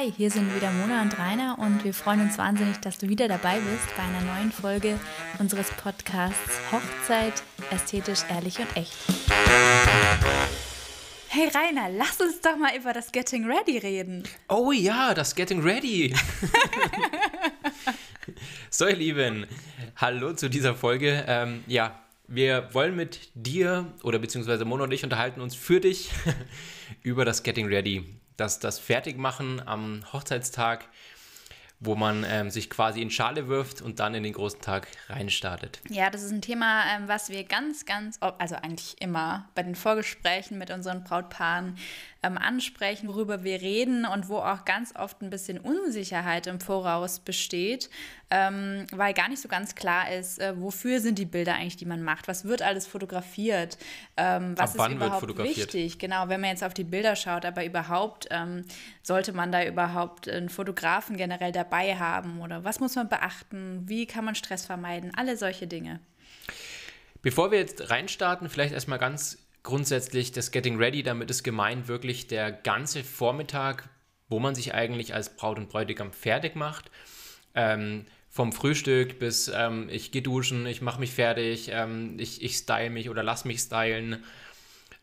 Hi, hier sind wieder Mona und Rainer und wir freuen uns wahnsinnig, dass du wieder dabei bist bei einer neuen Folge unseres Podcasts Hochzeit, ästhetisch, ehrlich und echt. Hey Rainer, lass uns doch mal über das Getting Ready reden. Oh ja, das Getting Ready. so, ihr Lieben, hallo zu dieser Folge. Ähm, ja, wir wollen mit dir oder beziehungsweise Mona und ich unterhalten uns für dich über das Getting Ready das, das Fertigmachen am Hochzeitstag, wo man ähm, sich quasi in Schale wirft und dann in den großen Tag reinstartet. Ja, das ist ein Thema, ähm, was wir ganz, ganz, also eigentlich immer bei den Vorgesprächen mit unseren Brautpaaren ähm, ansprechen, worüber wir reden und wo auch ganz oft ein bisschen Unsicherheit im Voraus besteht, ähm, weil gar nicht so ganz klar ist, äh, wofür sind die Bilder eigentlich, die man macht, was wird alles fotografiert, ähm, was ist überhaupt wichtig, genau, wenn man jetzt auf die Bilder schaut, aber überhaupt ähm, sollte man da überhaupt einen Fotografen generell dabei haben oder was muss man beachten, wie kann man Stress vermeiden, alle solche Dinge. Bevor wir jetzt reinstarten, vielleicht erstmal ganz grundsätzlich das Getting Ready, damit ist gemeint wirklich der ganze Vormittag, wo man sich eigentlich als Braut und Bräutigam fertig macht. Ähm, vom Frühstück bis ähm, ich gehe duschen, ich mache mich fertig, ähm, ich, ich style mich oder lass mich stylen,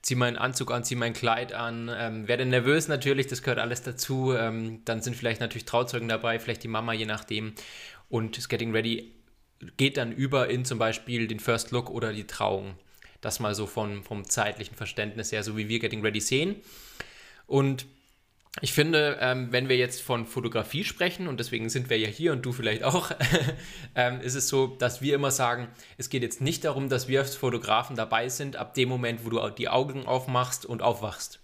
ziehe meinen Anzug an, ziehe mein Kleid an, ähm, werde nervös natürlich, das gehört alles dazu. Ähm, dann sind vielleicht natürlich Trauzeugen dabei, vielleicht die Mama, je nachdem. Und das Getting Ready geht dann über in zum Beispiel den First Look oder die Trauung. Das mal so von, vom zeitlichen Verständnis her, so wie wir Getting Ready sehen. Und ich finde, ähm, wenn wir jetzt von Fotografie sprechen, und deswegen sind wir ja hier und du vielleicht auch, ähm, ist es so, dass wir immer sagen, es geht jetzt nicht darum, dass wir als Fotografen dabei sind, ab dem Moment, wo du die Augen aufmachst und aufwachst.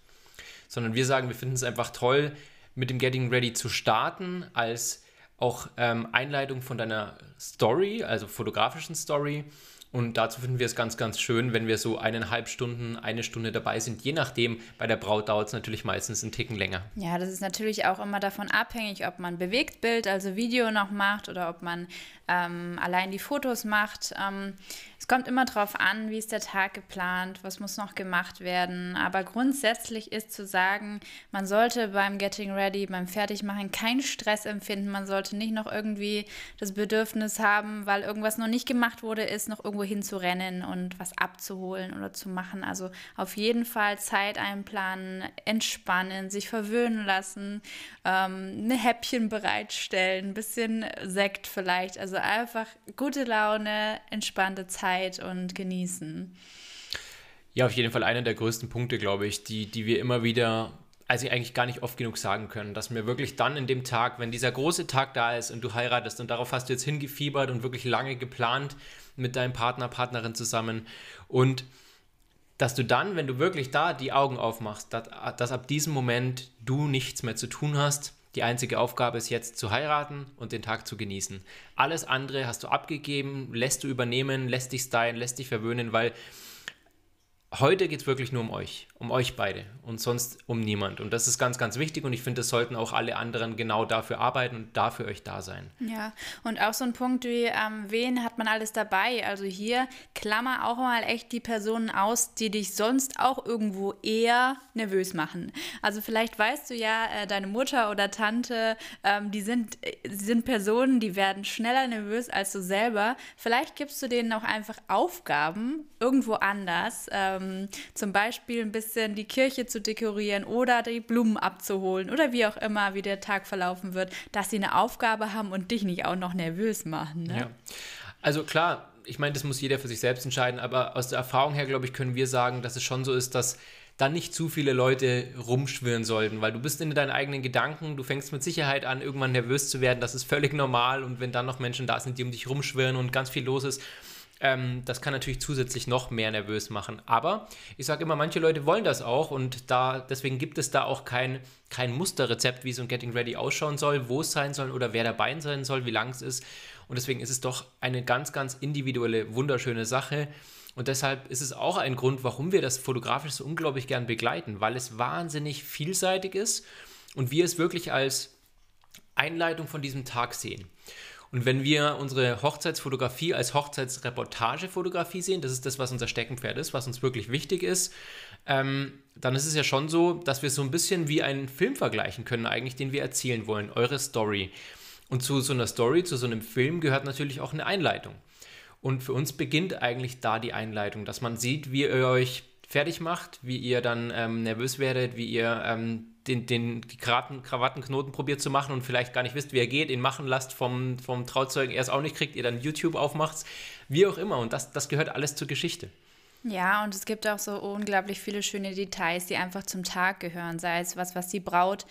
Sondern wir sagen, wir finden es einfach toll, mit dem Getting Ready zu starten, als auch ähm, Einleitung von deiner Story, also fotografischen Story und dazu finden wir es ganz, ganz schön, wenn wir so eineinhalb Stunden, eine Stunde dabei sind. Je nachdem, bei der Braut dauert es natürlich meistens einen Ticken länger. Ja, das ist natürlich auch immer davon abhängig, ob man Bewegtbild, also Video noch macht oder ob man ähm, allein die Fotos macht. Ähm, es kommt immer darauf an, wie ist der Tag geplant, was muss noch gemacht werden. Aber grundsätzlich ist zu sagen, man sollte beim Getting Ready, beim Fertigmachen keinen Stress empfinden. Man sollte nicht noch irgendwie das Bedürfnis haben, weil irgendwas noch nicht gemacht wurde, ist noch irgendwo hinzurennen und was abzuholen oder zu machen. Also auf jeden Fall Zeit einplanen, entspannen, sich verwöhnen lassen, ähm, ein Häppchen bereitstellen, ein bisschen Sekt vielleicht. Also einfach gute Laune, entspannte Zeit Zeit und genießen. Ja, auf jeden Fall einer der größten Punkte, glaube ich, die, die wir immer wieder, also eigentlich gar nicht oft genug sagen können, dass mir wirklich dann in dem Tag, wenn dieser große Tag da ist und du heiratest und darauf hast du jetzt hingefiebert und wirklich lange geplant mit deinem Partner, Partnerin zusammen und dass du dann, wenn du wirklich da die Augen aufmachst, dass, dass ab diesem Moment du nichts mehr zu tun hast, die einzige Aufgabe ist jetzt zu heiraten und den Tag zu genießen. Alles andere hast du abgegeben, lässt du übernehmen, lässt dich stylen, lässt dich verwöhnen, weil heute geht es wirklich nur um euch, um euch beide und sonst um niemand. Und das ist ganz, ganz wichtig und ich finde, das sollten auch alle anderen genau dafür arbeiten und dafür euch da sein. Ja, und auch so ein Punkt wie, ähm, wen hat man alles dabei? Also hier klammer auch mal echt die Personen aus, die dich sonst auch irgendwo eher nervös machen. Also vielleicht weißt du ja, äh, deine Mutter oder Tante, ähm, die sind, äh, sind Personen, die werden schneller nervös als du selber. Vielleicht gibst du denen auch einfach Aufgaben irgendwo anders. Ähm, ähm, zum Beispiel ein bisschen die Kirche zu dekorieren oder die Blumen abzuholen oder wie auch immer, wie der Tag verlaufen wird, dass sie eine Aufgabe haben und dich nicht auch noch nervös machen. Ne? Ja. Also klar, ich meine, das muss jeder für sich selbst entscheiden, aber aus der Erfahrung her, glaube ich, können wir sagen, dass es schon so ist, dass dann nicht zu viele Leute rumschwirren sollten, weil du bist in deinen eigenen Gedanken, du fängst mit Sicherheit an, irgendwann nervös zu werden, das ist völlig normal und wenn dann noch Menschen da sind, die um dich rumschwirren und ganz viel los ist, ähm, das kann natürlich zusätzlich noch mehr nervös machen. Aber ich sage immer, manche Leute wollen das auch und da, deswegen gibt es da auch kein, kein Musterrezept, wie so ein Getting Ready ausschauen soll, wo es sein soll oder wer dabei sein soll, wie lang es ist. Und deswegen ist es doch eine ganz, ganz individuelle, wunderschöne Sache. Und deshalb ist es auch ein Grund, warum wir das fotografisch so unglaublich gern begleiten, weil es wahnsinnig vielseitig ist und wir es wirklich als Einleitung von diesem Tag sehen. Und wenn wir unsere Hochzeitsfotografie als Hochzeitsreportagefotografie sehen, das ist das, was unser Steckenpferd ist, was uns wirklich wichtig ist, ähm, dann ist es ja schon so, dass wir so ein bisschen wie einen Film vergleichen können, eigentlich, den wir erzählen wollen, eure Story. Und zu so einer Story, zu so einem Film gehört natürlich auch eine Einleitung. Und für uns beginnt eigentlich da die Einleitung, dass man sieht, wie ihr euch fertig macht, wie ihr dann ähm, nervös werdet, wie ihr ähm, den, den, Krawatten, Krawattenknoten probiert zu machen und vielleicht gar nicht wisst, wie er geht, ihn machen lasst vom, vom Trauzeugen, er es auch nicht kriegt, ihr dann YouTube aufmacht, wie auch immer. Und das, das gehört alles zur Geschichte. Ja, und es gibt auch so unglaublich viele schöne Details, die einfach zum Tag gehören. Sei es was, was die Braut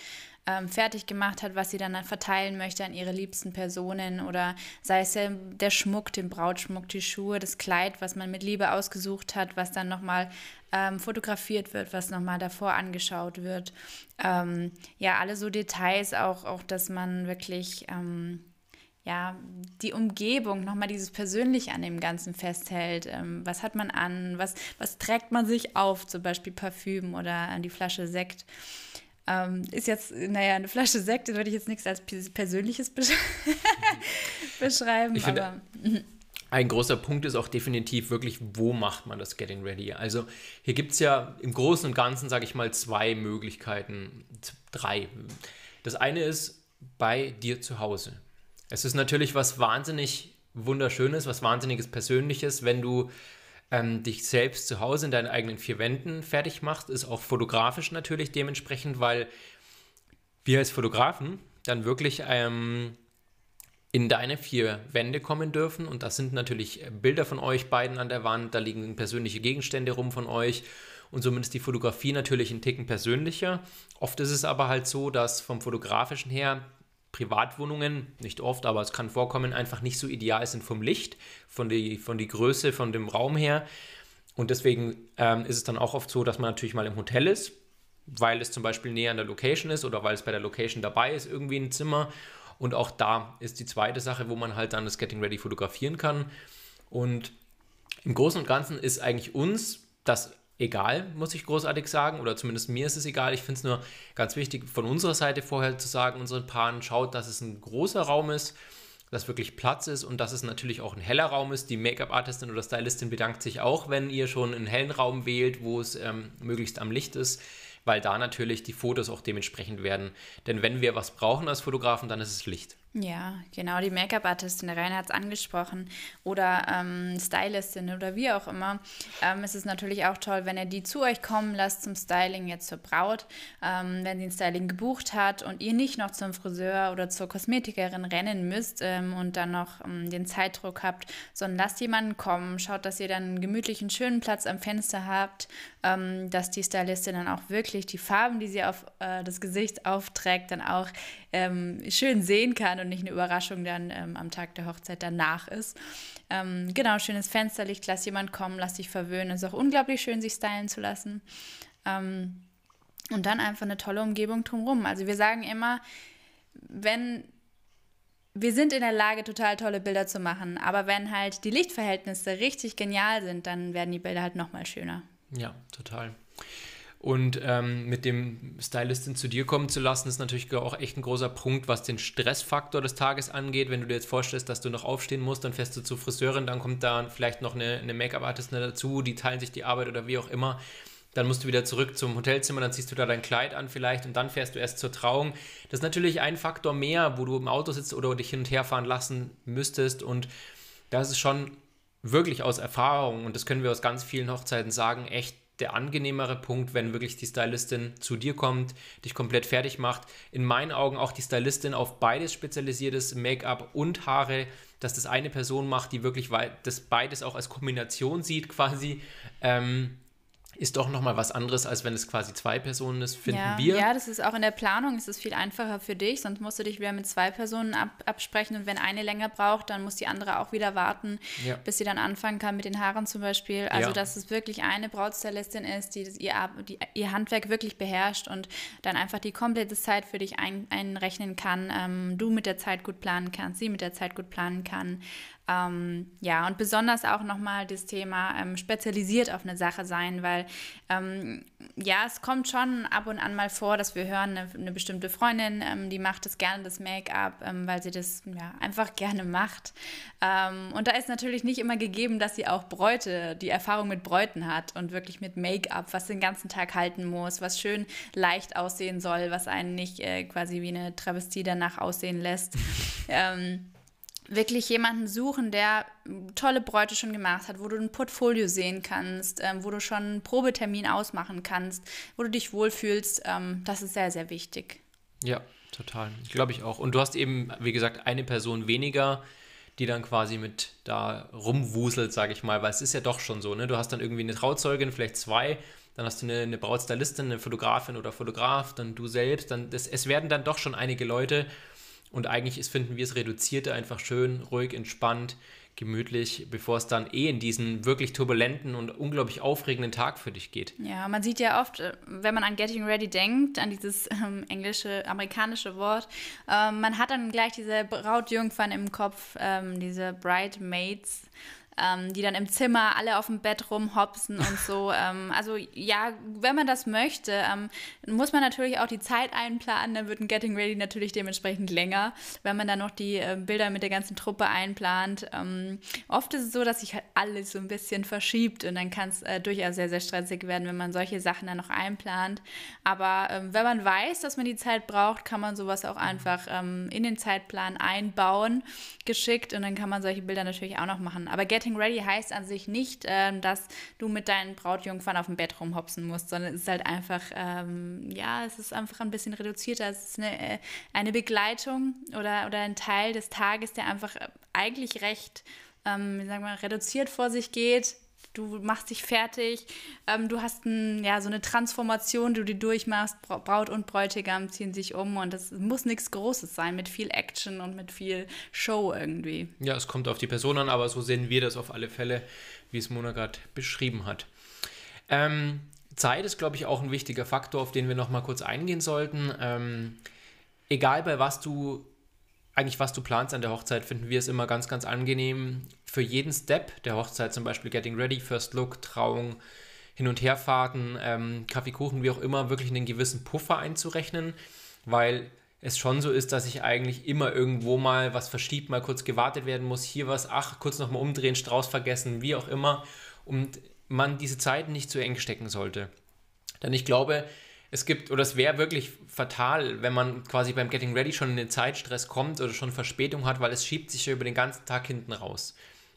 ähm, fertig gemacht hat, was sie dann verteilen möchte an ihre liebsten Personen oder sei es der, der Schmuck, den Brautschmuck, die Schuhe, das Kleid, was man mit Liebe ausgesucht hat, was dann nochmal ähm, fotografiert wird, was nochmal davor angeschaut wird. Ähm, ja, alle so Details, auch, auch dass man wirklich ähm, ja, die Umgebung, nochmal dieses Persönliche an dem Ganzen festhält. Ähm, was hat man an? Was, was trägt man sich auf? Zum Beispiel Parfüm oder die Flasche Sekt. Ähm, ist jetzt, naja, eine Flasche Sekt würde ich jetzt nichts als Persönliches besch beschreiben. Ich aber, finde, ein großer Punkt ist auch definitiv wirklich, wo macht man das Getting Ready? Also hier gibt es ja im Großen und Ganzen, sage ich mal, zwei Möglichkeiten, drei. Das eine ist bei dir zu Hause. Es ist natürlich was wahnsinnig Wunderschönes, was Wahnsinniges Persönliches, wenn du ähm, dich selbst zu Hause in deinen eigenen vier Wänden fertig machst. Ist auch fotografisch natürlich dementsprechend, weil wir als Fotografen dann wirklich ähm, in deine vier Wände kommen dürfen. Und das sind natürlich Bilder von euch beiden an der Wand, da liegen persönliche Gegenstände rum von euch. Und somit ist die Fotografie natürlich ein Ticken persönlicher. Oft ist es aber halt so, dass vom fotografischen her Privatwohnungen, nicht oft, aber es kann vorkommen, einfach nicht so ideal sind vom Licht, von der von die Größe, von dem Raum her. Und deswegen ähm, ist es dann auch oft so, dass man natürlich mal im Hotel ist, weil es zum Beispiel näher an der Location ist oder weil es bei der Location dabei ist, irgendwie ein Zimmer. Und auch da ist die zweite Sache, wo man halt dann das Getting Ready fotografieren kann. Und im Großen und Ganzen ist eigentlich uns das egal, muss ich großartig sagen, oder zumindest mir ist es egal. Ich finde es nur ganz wichtig, von unserer Seite vorher zu sagen, unseren Paaren, schaut, dass es ein großer Raum ist, dass wirklich Platz ist und dass es natürlich auch ein heller Raum ist. Die Make-up-Artistin oder Stylistin bedankt sich auch, wenn ihr schon einen hellen Raum wählt, wo es ähm, möglichst am Licht ist, weil da natürlich die Fotos auch dementsprechend werden. Denn wenn wir was brauchen als Fotografen, dann ist es Licht. Ja, genau, die Make-up-Artistin, der Rainer hat es angesprochen, oder ähm, Stylistin oder wie auch immer. Ähm, es ist natürlich auch toll, wenn ihr die zu euch kommen lasst zum Styling jetzt zur Braut, ähm, wenn sie ein Styling gebucht hat und ihr nicht noch zum Friseur oder zur Kosmetikerin rennen müsst ähm, und dann noch ähm, den Zeitdruck habt, sondern lasst jemanden kommen, schaut, dass ihr dann einen gemütlichen, schönen Platz am Fenster habt, ähm, dass die Stylistin dann auch wirklich die Farben, die sie auf äh, das Gesicht aufträgt, dann auch schön sehen kann und nicht eine Überraschung dann ähm, am Tag der Hochzeit danach ist. Ähm, genau, schönes Fensterlicht, lass jemand kommen, lass dich verwöhnen. Ist auch unglaublich schön, sich stylen zu lassen. Ähm, und dann einfach eine tolle Umgebung drumherum. Also wir sagen immer, wenn wir sind in der Lage, total tolle Bilder zu machen, aber wenn halt die Lichtverhältnisse richtig genial sind, dann werden die Bilder halt nochmal schöner. Ja, total. Und ähm, mit dem Stylistin zu dir kommen zu lassen, ist natürlich auch echt ein großer Punkt, was den Stressfaktor des Tages angeht. Wenn du dir jetzt vorstellst, dass du noch aufstehen musst, dann fährst du zur Friseurin, dann kommt da vielleicht noch eine, eine Make-up-Artistin dazu, die teilen sich die Arbeit oder wie auch immer. Dann musst du wieder zurück zum Hotelzimmer, dann ziehst du da dein Kleid an vielleicht und dann fährst du erst zur Trauung. Das ist natürlich ein Faktor mehr, wo du im Auto sitzt oder dich hin und her fahren lassen müsstest. Und das ist schon wirklich aus Erfahrung, und das können wir aus ganz vielen Hochzeiten sagen, echt der angenehmere Punkt, wenn wirklich die Stylistin zu dir kommt, dich komplett fertig macht. In meinen Augen auch die Stylistin auf beides spezialisiert ist, Make-up und Haare, dass das eine Person macht, die wirklich das beides auch als Kombination sieht quasi. Ähm, ist doch nochmal was anderes, als wenn es quasi zwei Personen ist, finden ja, wir. Ja, das ist auch in der Planung, ist es viel einfacher für dich, sonst musst du dich wieder mit zwei Personen ab, absprechen und wenn eine länger braucht, dann muss die andere auch wieder warten, ja. bis sie dann anfangen kann mit den Haaren zum Beispiel. Also, ja. dass es wirklich eine Brautstylistin ist, die, ihr, die ihr Handwerk wirklich beherrscht und dann einfach die komplette Zeit für dich ein, einrechnen kann, ähm, du mit der Zeit gut planen kannst, sie mit der Zeit gut planen kann. Ähm, ja, und besonders auch nochmal das Thema ähm, spezialisiert auf eine Sache sein, weil ähm, ja, es kommt schon ab und an mal vor, dass wir hören, eine, eine bestimmte Freundin, ähm, die macht das gerne, das Make-up, ähm, weil sie das ja, einfach gerne macht. Ähm, und da ist natürlich nicht immer gegeben, dass sie auch Bräute, die Erfahrung mit Bräuten hat und wirklich mit Make-up, was den ganzen Tag halten muss, was schön leicht aussehen soll, was einen nicht äh, quasi wie eine Travestie danach aussehen lässt. wirklich jemanden suchen, der tolle Bräute schon gemacht hat, wo du ein Portfolio sehen kannst, ähm, wo du schon einen Probetermin ausmachen kannst, wo du dich wohlfühlst. Ähm, das ist sehr, sehr wichtig. Ja, total. Ich glaube ich auch. Und du hast eben, wie gesagt, eine Person weniger, die dann quasi mit da rumwuselt, sage ich mal, weil es ist ja doch schon so, ne? Du hast dann irgendwie eine Trauzeugin, vielleicht zwei, dann hast du eine, eine Brautstylistin, eine Fotografin oder Fotograf, dann du selbst, dann das, es werden dann doch schon einige Leute und eigentlich ist, finden wir es reduzierte einfach schön, ruhig, entspannt, gemütlich, bevor es dann eh in diesen wirklich turbulenten und unglaublich aufregenden Tag für dich geht. Ja, man sieht ja oft, äh, wenn man an Getting Ready denkt, an dieses ähm, englische, amerikanische Wort, ähm, man hat dann gleich diese Brautjungfern im Kopf, ähm, diese Bridesmaids ähm, die dann im Zimmer alle auf dem Bett rumhopsen und so. ähm, also ja, wenn man das möchte, ähm, muss man natürlich auch die Zeit einplanen. Dann wird ein Getting Ready natürlich dementsprechend länger, wenn man dann noch die äh, Bilder mit der ganzen Truppe einplant. Ähm, oft ist es so, dass sich halt alles so ein bisschen verschiebt und dann kann es äh, durchaus sehr, sehr stressig werden, wenn man solche Sachen dann noch einplant. Aber ähm, wenn man weiß, dass man die Zeit braucht, kann man sowas auch einfach ähm, in den Zeitplan einbauen, geschickt und dann kann man solche Bilder natürlich auch noch machen. Aber Getting Getting Ready heißt an sich nicht, ähm, dass du mit deinen Brautjungfern auf dem Bett rumhopsen musst, sondern es ist halt einfach, ähm, ja, es ist einfach ein bisschen reduzierter. Es ist eine, äh, eine Begleitung oder, oder ein Teil des Tages, der einfach äh, eigentlich recht, ähm, wie sagen wir, reduziert vor sich geht du machst dich fertig, ähm, du hast ein, ja, so eine Transformation, die du durchmachst, Braut und Bräutigam ziehen sich um und das muss nichts Großes sein, mit viel Action und mit viel Show irgendwie. Ja, es kommt auf die Person an, aber so sehen wir das auf alle Fälle, wie es Mona gerade beschrieben hat. Ähm, Zeit ist, glaube ich, auch ein wichtiger Faktor, auf den wir noch mal kurz eingehen sollten. Ähm, egal bei was du eigentlich, was du planst an der Hochzeit, finden wir es immer ganz, ganz angenehm, für jeden Step der Hochzeit, zum Beispiel Getting Ready, First Look, Trauung, Hin- und Herfahrten, ähm, Kaffeekuchen, wie auch immer, wirklich einen gewissen Puffer einzurechnen, weil es schon so ist, dass ich eigentlich immer irgendwo mal was verschiebt, mal kurz gewartet werden muss, hier was, ach, kurz nochmal umdrehen, Strauß vergessen, wie auch immer, und man diese Zeit nicht zu eng stecken sollte. Denn ich glaube, es gibt, oder es wäre wirklich fatal, wenn man quasi beim Getting Ready schon in den Zeitstress kommt oder schon Verspätung hat, weil es schiebt sich ja über den ganzen Tag hinten raus.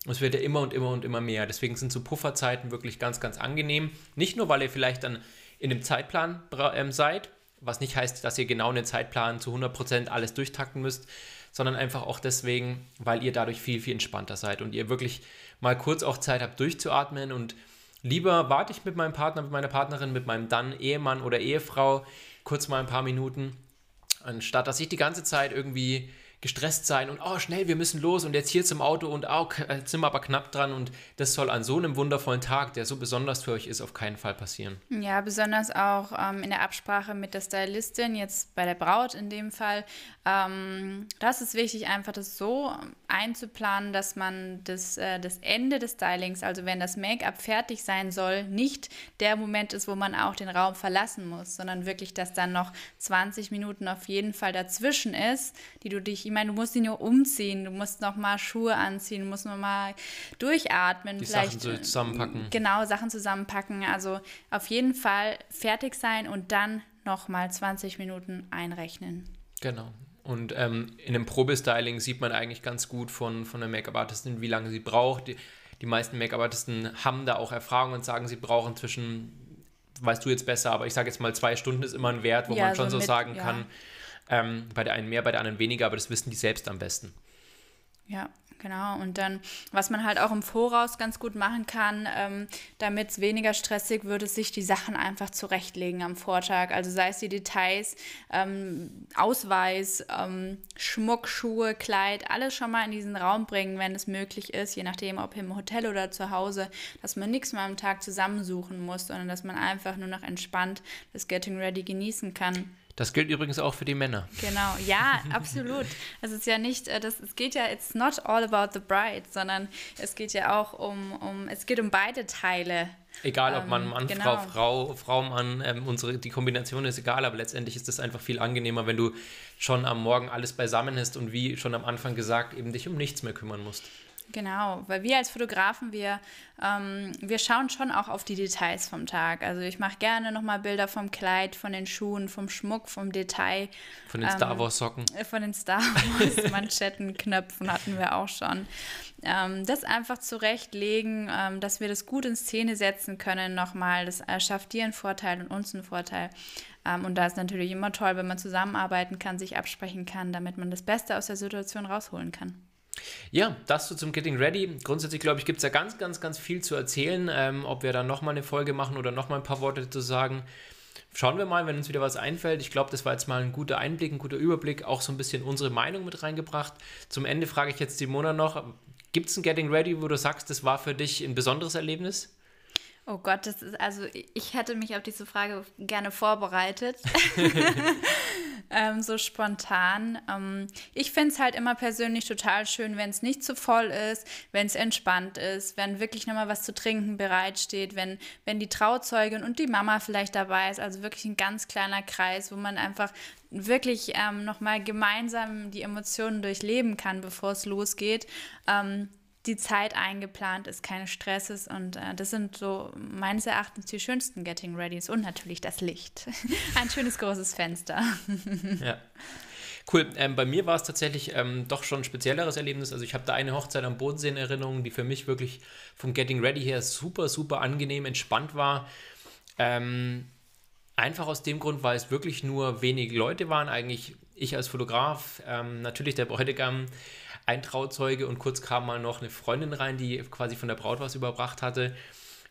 Es wird ja immer und immer und immer mehr. Deswegen sind so Pufferzeiten wirklich ganz, ganz angenehm. Nicht nur, weil ihr vielleicht dann in dem Zeitplan ähm, seid, was nicht heißt, dass ihr genau in den Zeitplan zu 100% alles durchtakten müsst, sondern einfach auch deswegen, weil ihr dadurch viel, viel entspannter seid und ihr wirklich mal kurz auch Zeit habt durchzuatmen und Lieber warte ich mit meinem Partner, mit meiner Partnerin, mit meinem dann Ehemann oder Ehefrau kurz mal ein paar Minuten, anstatt dass ich die ganze Zeit irgendwie gestresst sein und oh schnell, wir müssen los und jetzt hier zum Auto und oh, jetzt sind wir aber knapp dran und das soll an so einem wundervollen Tag, der so besonders für euch ist, auf keinen Fall passieren. Ja, besonders auch ähm, in der Absprache mit der Stylistin, jetzt bei der Braut in dem Fall. Ähm, das ist wichtig, einfach das so einzuplanen, dass man das, äh, das Ende des Stylings, also wenn das Make-up fertig sein soll, nicht der Moment ist, wo man auch den Raum verlassen muss, sondern wirklich, dass dann noch 20 Minuten auf jeden Fall dazwischen ist, die du dich ich meine, du musst ihn nur umziehen, du musst noch mal Schuhe anziehen, du musst noch mal durchatmen, Die vielleicht Sachen zusammenpacken. Genau, Sachen zusammenpacken. Also auf jeden Fall fertig sein und dann noch mal 20 Minuten einrechnen. Genau. Und ähm, in einem Probestyling sieht man eigentlich ganz gut von, von der Make-up-Artistin, wie lange sie braucht. Die, die meisten Make-up-Artisten haben da auch Erfahrung und sagen, sie brauchen zwischen, weißt du jetzt besser, aber ich sage jetzt mal, zwei Stunden ist immer ein Wert, wo ja, man schon so, mit, sagen ja. kann, ähm, bei der einen mehr, bei der anderen weniger, aber das wissen die selbst am besten. Ja, genau. Und dann, was man halt auch im Voraus ganz gut machen kann, ähm, damit es weniger stressig wird, ist sich die Sachen einfach zurechtlegen am Vortag. Also sei es die Details, ähm, Ausweis, ähm, Schmuck, Schuhe, Kleid, alles schon mal in diesen Raum bringen, wenn es möglich ist, je nachdem, ob im Hotel oder zu Hause, dass man nichts mehr am Tag zusammensuchen muss, sondern dass man einfach nur noch entspannt das Getting Ready genießen kann Das gilt übrigens auch für die Männer. Genau, ja, absolut. Es ist ja nicht, äh, das, es geht ja, it's not all about the bride, sondern es geht ja auch um, um es geht um beide Teile. Egal, ob man Mann, genau. Frau, Frau, Frau, Mann, ähm, unsere, die Kombination ist egal, aber letztendlich ist es einfach viel angenehmer, wenn du schon am Morgen alles beisammen hast und wie schon am Anfang gesagt, eben dich um nichts mehr kümmern musst. Genau, weil wir als Fotografen, wir, ähm, wir schauen schon auch auf die Details vom Tag. Also ich mache gerne nochmal Bilder vom Kleid, von den Schuhen, vom Schmuck, vom Detail. Von den ähm, Star Wars Socken. Äh, von den Star Wars Manschetten, Knöpfen hatten wir auch schon. Ähm, das einfach zurechtlegen, ähm, dass wir das gut in Szene setzen können nochmal. Das schafft dir einen Vorteil und uns einen Vorteil. Ähm, und da ist natürlich immer toll, wenn man zusammenarbeiten kann, sich absprechen kann, damit man das Beste aus der Situation rausholen kann. Ja, das so zum Getting Ready. Grundsätzlich, glaube ich, gibt es ja ganz, ganz, ganz viel zu erzählen. Ähm, ob wir dann nochmal eine Folge machen oder nochmal ein paar Worte zu sagen. Schauen wir mal, wenn uns wieder was einfällt. Ich glaube, das war jetzt mal ein guter Einblick, ein guter Überblick, auch so ein bisschen unsere Meinung mit reingebracht. Zum Ende frage ich jetzt Simona noch, gibt es ein Getting Ready, wo du sagst, das war für dich ein besonderes Erlebnis? Oh Gott, das ist also ich hätte mich auf diese Frage gerne vorbereitet. ähm, so spontan. Ähm, ich finde es halt immer persönlich total schön, wenn es nicht zu voll ist, wenn es entspannt ist, wenn wirklich nochmal was zu trinken bereitsteht, wenn, wenn die Trauzeugin und die Mama vielleicht dabei ist. Also wirklich ein ganz kleiner Kreis, wo man einfach wirklich ähm, nochmal gemeinsam die Emotionen durchleben kann, bevor es losgeht. Ähm, die Zeit eingeplant ist, keine Stress ist und äh, das sind so meines Erachtens die schönsten Getting Readys und natürlich das Licht. Ein schönes großes Fenster. ja. Cool. Ähm, bei mir war es tatsächlich ähm, doch schon ein spezielleres Erlebnis. Also ich habe da eine Hochzeit am Bodensee in Erinnerung, die für mich wirklich vom Getting Ready her super, super angenehm, entspannt war. Ähm, einfach aus dem Grund, weil es wirklich nur wenige Leute waren. Eigentlich ich als Fotograf, ähm, natürlich der Bräutigam, ein Trauzeuge und kurz kam mal noch eine Freundin rein, die quasi von der Braut was überbracht hatte.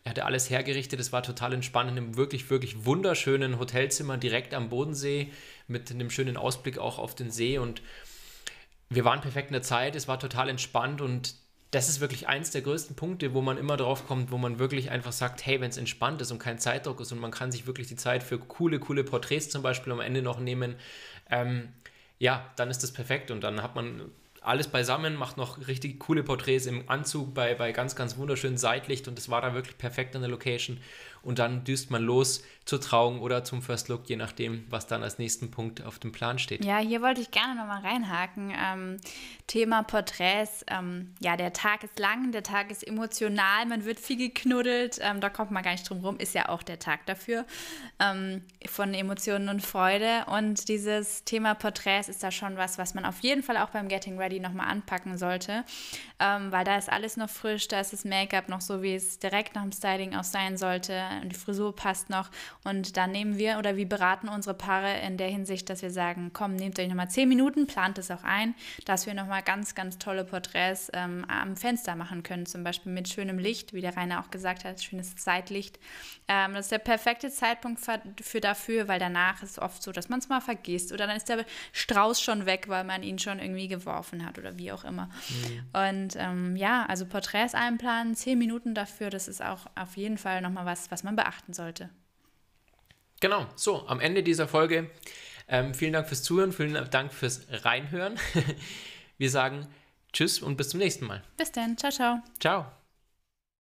Er hatte alles hergerichtet, es war total entspannt in einem wirklich, wirklich wunderschönen Hotelzimmer direkt am Bodensee mit einem schönen Ausblick auch auf den See. Und wir waren perfekt in der Zeit, es war total entspannt. Und das ist wirklich eins der größten Punkte, wo man immer drauf kommt, wo man wirklich einfach sagt, hey, wenn es entspannt ist und kein Zeitdruck ist und man kann sich wirklich die Zeit für coole, coole Porträts zum Beispiel am Ende noch nehmen, ähm, ja, dann ist das perfekt. Und dann hat man alles beisammen, macht noch richtig coole Porträts im Anzug bei, bei ganz, ganz wunderschönem Seitlicht und es war da wirklich perfekt an der Location. Und dann düst man los zur Trauung oder zum First Look, je nachdem, was dann als nächsten Punkt auf dem Plan steht. Ja, hier wollte ich gerne nochmal reinhaken. Ähm, Thema Porträts. Ähm, ja, der Tag ist lang, der Tag ist emotional, man wird viel geknuddelt. Ähm, da kommt man gar nicht drum rum, ist ja auch der Tag dafür. Ähm, von Emotionen und Freude. Und dieses Thema Porträts ist da schon was, was man auf jeden Fall auch beim Getting Ready nochmal anpacken sollte. Ähm, weil da ist alles noch frisch, da ist das Make-up noch so, wie es direkt nach dem Styling auch sein sollte die Frisur passt noch. Und dann nehmen wir oder wir beraten unsere Paare in der Hinsicht, dass wir sagen, komm, nehmt euch nochmal zehn Minuten, plant es auch ein, dass wir nochmal ganz, ganz tolle Porträts ähm, am Fenster machen können, zum Beispiel mit schönem Licht, wie der Rainer auch gesagt hat, schönes Zeitlicht. Ähm, das ist der perfekte Zeitpunkt für, für dafür, weil danach ist es oft so, dass man es mal vergisst oder dann ist der Strauß schon weg, weil man ihn schon irgendwie geworfen hat oder wie auch immer. Mhm. Und ähm, ja, also Porträts einplanen, zehn Minuten dafür, das ist auch auf jeden Fall nochmal was, was man beachten sollte. Genau, so, am Ende dieser Folge. Ähm, vielen Dank fürs Zuhören, vielen Dank fürs Reinhören. Wir sagen Tschüss und bis zum nächsten Mal. Bis dann, ciao, ciao. Ciao.